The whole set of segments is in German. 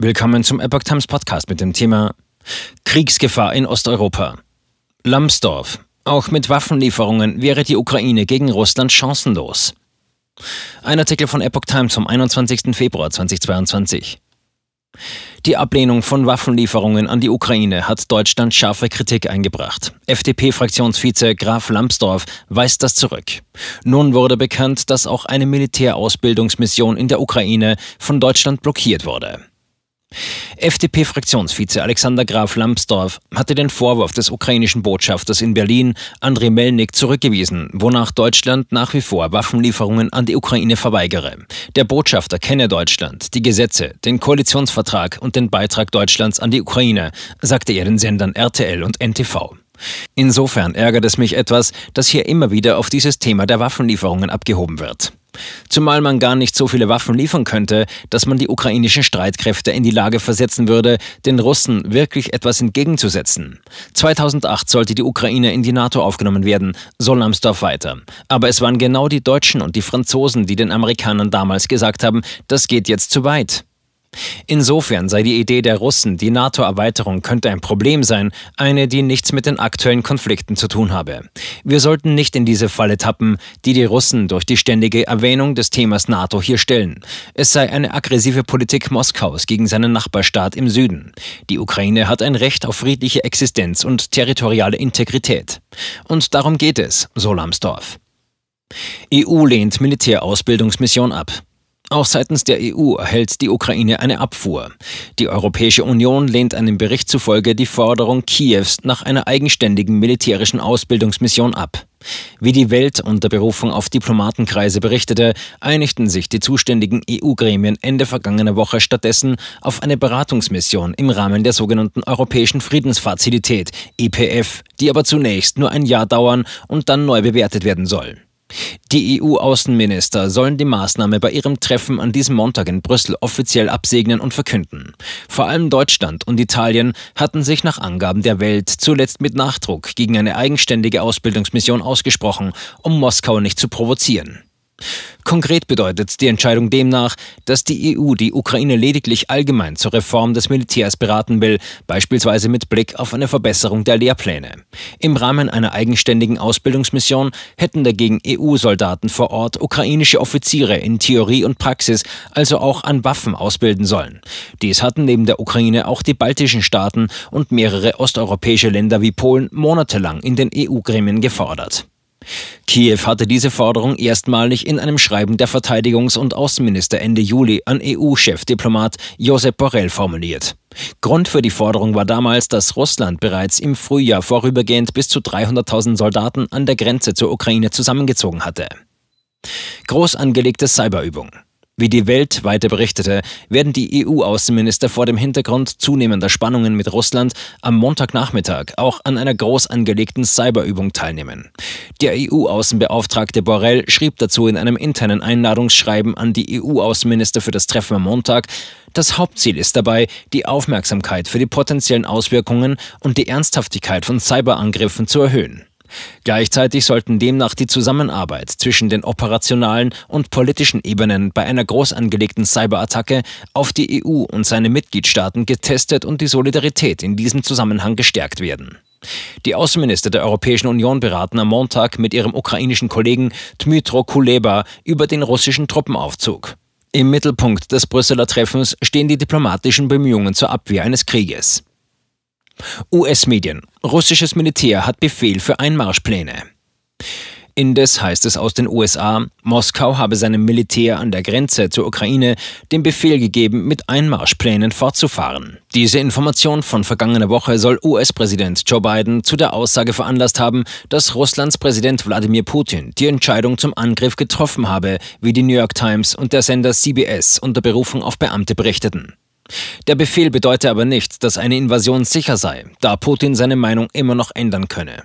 Willkommen zum Epoch Times Podcast mit dem Thema Kriegsgefahr in Osteuropa. Lambsdorff. Auch mit Waffenlieferungen wäre die Ukraine gegen Russland chancenlos. Ein Artikel von Epoch Times vom 21. Februar 2022. Die Ablehnung von Waffenlieferungen an die Ukraine hat Deutschland scharfe Kritik eingebracht. FDP-Fraktionsvize Graf Lambsdorff weist das zurück. Nun wurde bekannt, dass auch eine Militärausbildungsmission in der Ukraine von Deutschland blockiert wurde. FDP-Fraktionsvize Alexander Graf Lambsdorff hatte den Vorwurf des ukrainischen Botschafters in Berlin, Andrei Melnik, zurückgewiesen, wonach Deutschland nach wie vor Waffenlieferungen an die Ukraine verweigere. Der Botschafter kenne Deutschland, die Gesetze, den Koalitionsvertrag und den Beitrag Deutschlands an die Ukraine, sagte er den Sendern RTL und NTV. Insofern ärgert es mich etwas, dass hier immer wieder auf dieses Thema der Waffenlieferungen abgehoben wird. Zumal man gar nicht so viele Waffen liefern könnte, dass man die ukrainischen Streitkräfte in die Lage versetzen würde, den Russen wirklich etwas entgegenzusetzen. 2008 sollte die Ukraine in die NATO aufgenommen werden, so Lambsdorff weiter. Aber es waren genau die Deutschen und die Franzosen, die den Amerikanern damals gesagt haben, das geht jetzt zu weit. Insofern sei die Idee der Russen, die NATO-Erweiterung könnte ein Problem sein, eine, die nichts mit den aktuellen Konflikten zu tun habe. Wir sollten nicht in diese Falle tappen, die die Russen durch die ständige Erwähnung des Themas NATO hier stellen. Es sei eine aggressive Politik Moskaus gegen seinen Nachbarstaat im Süden. Die Ukraine hat ein Recht auf friedliche Existenz und territoriale Integrität. Und darum geht es, so Lambsdorff. EU lehnt Militärausbildungsmission ab. Auch seitens der EU erhält die Ukraine eine Abfuhr. Die Europäische Union lehnt einem Bericht zufolge die Forderung Kiews nach einer eigenständigen militärischen Ausbildungsmission ab. Wie die Welt unter Berufung auf Diplomatenkreise berichtete, einigten sich die zuständigen EU-Gremien Ende vergangener Woche stattdessen auf eine Beratungsmission im Rahmen der sogenannten Europäischen Friedensfazilität EPF, die aber zunächst nur ein Jahr dauern und dann neu bewertet werden soll. Die EU-Außenminister sollen die Maßnahme bei ihrem Treffen an diesem Montag in Brüssel offiziell absegnen und verkünden. Vor allem Deutschland und Italien hatten sich nach Angaben der Welt zuletzt mit Nachdruck gegen eine eigenständige Ausbildungsmission ausgesprochen, um Moskau nicht zu provozieren. Konkret bedeutet die Entscheidung demnach, dass die EU die Ukraine lediglich allgemein zur Reform des Militärs beraten will, beispielsweise mit Blick auf eine Verbesserung der Lehrpläne. Im Rahmen einer eigenständigen Ausbildungsmission hätten dagegen EU-Soldaten vor Ort ukrainische Offiziere in Theorie und Praxis, also auch an Waffen ausbilden sollen. Dies hatten neben der Ukraine auch die baltischen Staaten und mehrere osteuropäische Länder wie Polen monatelang in den EU-Gremien gefordert. Kiew hatte diese Forderung erstmalig in einem Schreiben der Verteidigungs- und Außenminister Ende Juli an EU-Chefdiplomat Josep Borrell formuliert. Grund für die Forderung war damals, dass Russland bereits im Frühjahr vorübergehend bis zu 300.000 Soldaten an der Grenze zur Ukraine zusammengezogen hatte. Groß angelegte Cyberübung. Wie die Welt weiter berichtete, werden die EU-Außenminister vor dem Hintergrund zunehmender Spannungen mit Russland am Montagnachmittag auch an einer groß angelegten Cyberübung teilnehmen. Der EU-Außenbeauftragte Borrell schrieb dazu in einem internen Einladungsschreiben an die EU-Außenminister für das Treffen am Montag, das Hauptziel ist dabei, die Aufmerksamkeit für die potenziellen Auswirkungen und die Ernsthaftigkeit von Cyberangriffen zu erhöhen. Gleichzeitig sollten demnach die Zusammenarbeit zwischen den operationalen und politischen Ebenen bei einer groß angelegten Cyberattacke auf die EU und seine Mitgliedstaaten getestet und die Solidarität in diesem Zusammenhang gestärkt werden. Die Außenminister der Europäischen Union beraten am Montag mit ihrem ukrainischen Kollegen Dmytro Kuleba über den russischen Truppenaufzug. Im Mittelpunkt des Brüsseler Treffens stehen die diplomatischen Bemühungen zur Abwehr eines Krieges. US-Medien. Russisches Militär hat Befehl für Einmarschpläne. Indes heißt es aus den USA, Moskau habe seinem Militär an der Grenze zur Ukraine den Befehl gegeben, mit Einmarschplänen fortzufahren. Diese Information von vergangener Woche soll US-Präsident Joe Biden zu der Aussage veranlasst haben, dass Russlands Präsident Wladimir Putin die Entscheidung zum Angriff getroffen habe, wie die New York Times und der Sender CBS unter Berufung auf Beamte berichteten. Der Befehl bedeute aber nicht, dass eine Invasion sicher sei, da Putin seine Meinung immer noch ändern könne.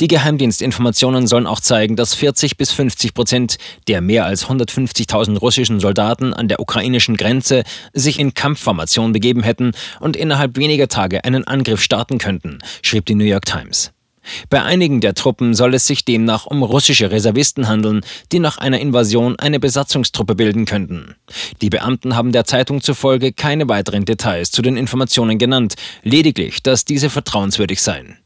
Die Geheimdienstinformationen sollen auch zeigen, dass 40 bis 50 Prozent der mehr als 150.000 russischen Soldaten an der ukrainischen Grenze sich in Kampfformation begeben hätten und innerhalb weniger Tage einen Angriff starten könnten, schrieb die New York Times. Bei einigen der Truppen soll es sich demnach um russische Reservisten handeln, die nach einer Invasion eine Besatzungstruppe bilden könnten. Die Beamten haben der Zeitung zufolge keine weiteren Details zu den Informationen genannt, lediglich, dass diese vertrauenswürdig seien.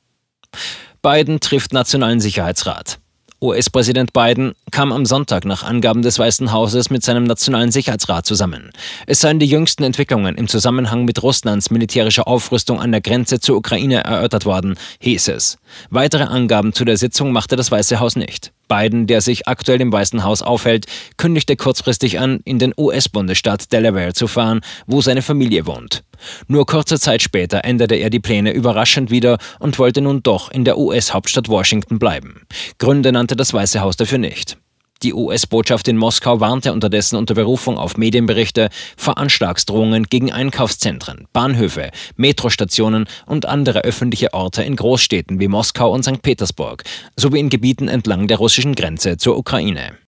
Biden trifft Nationalen Sicherheitsrat. US-Präsident Biden kam am Sonntag nach Angaben des Weißen Hauses mit seinem Nationalen Sicherheitsrat zusammen. Es seien die jüngsten Entwicklungen im Zusammenhang mit Russlands militärischer Aufrüstung an der Grenze zur Ukraine erörtert worden, hieß es. Weitere Angaben zu der Sitzung machte das Weiße Haus nicht. Biden, der sich aktuell im Weißen Haus aufhält, kündigte kurzfristig an, in den US-Bundesstaat Delaware zu fahren, wo seine Familie wohnt. Nur kurze Zeit später änderte er die Pläne überraschend wieder und wollte nun doch in der US-Hauptstadt Washington bleiben. Gründe nannte das Weiße Haus dafür nicht. Die US-Botschaft in Moskau warnte unterdessen unter Berufung auf Medienberichte vor Anschlagsdrohungen gegen Einkaufszentren, Bahnhöfe, Metrostationen und andere öffentliche Orte in Großstädten wie Moskau und St. Petersburg sowie in Gebieten entlang der russischen Grenze zur Ukraine.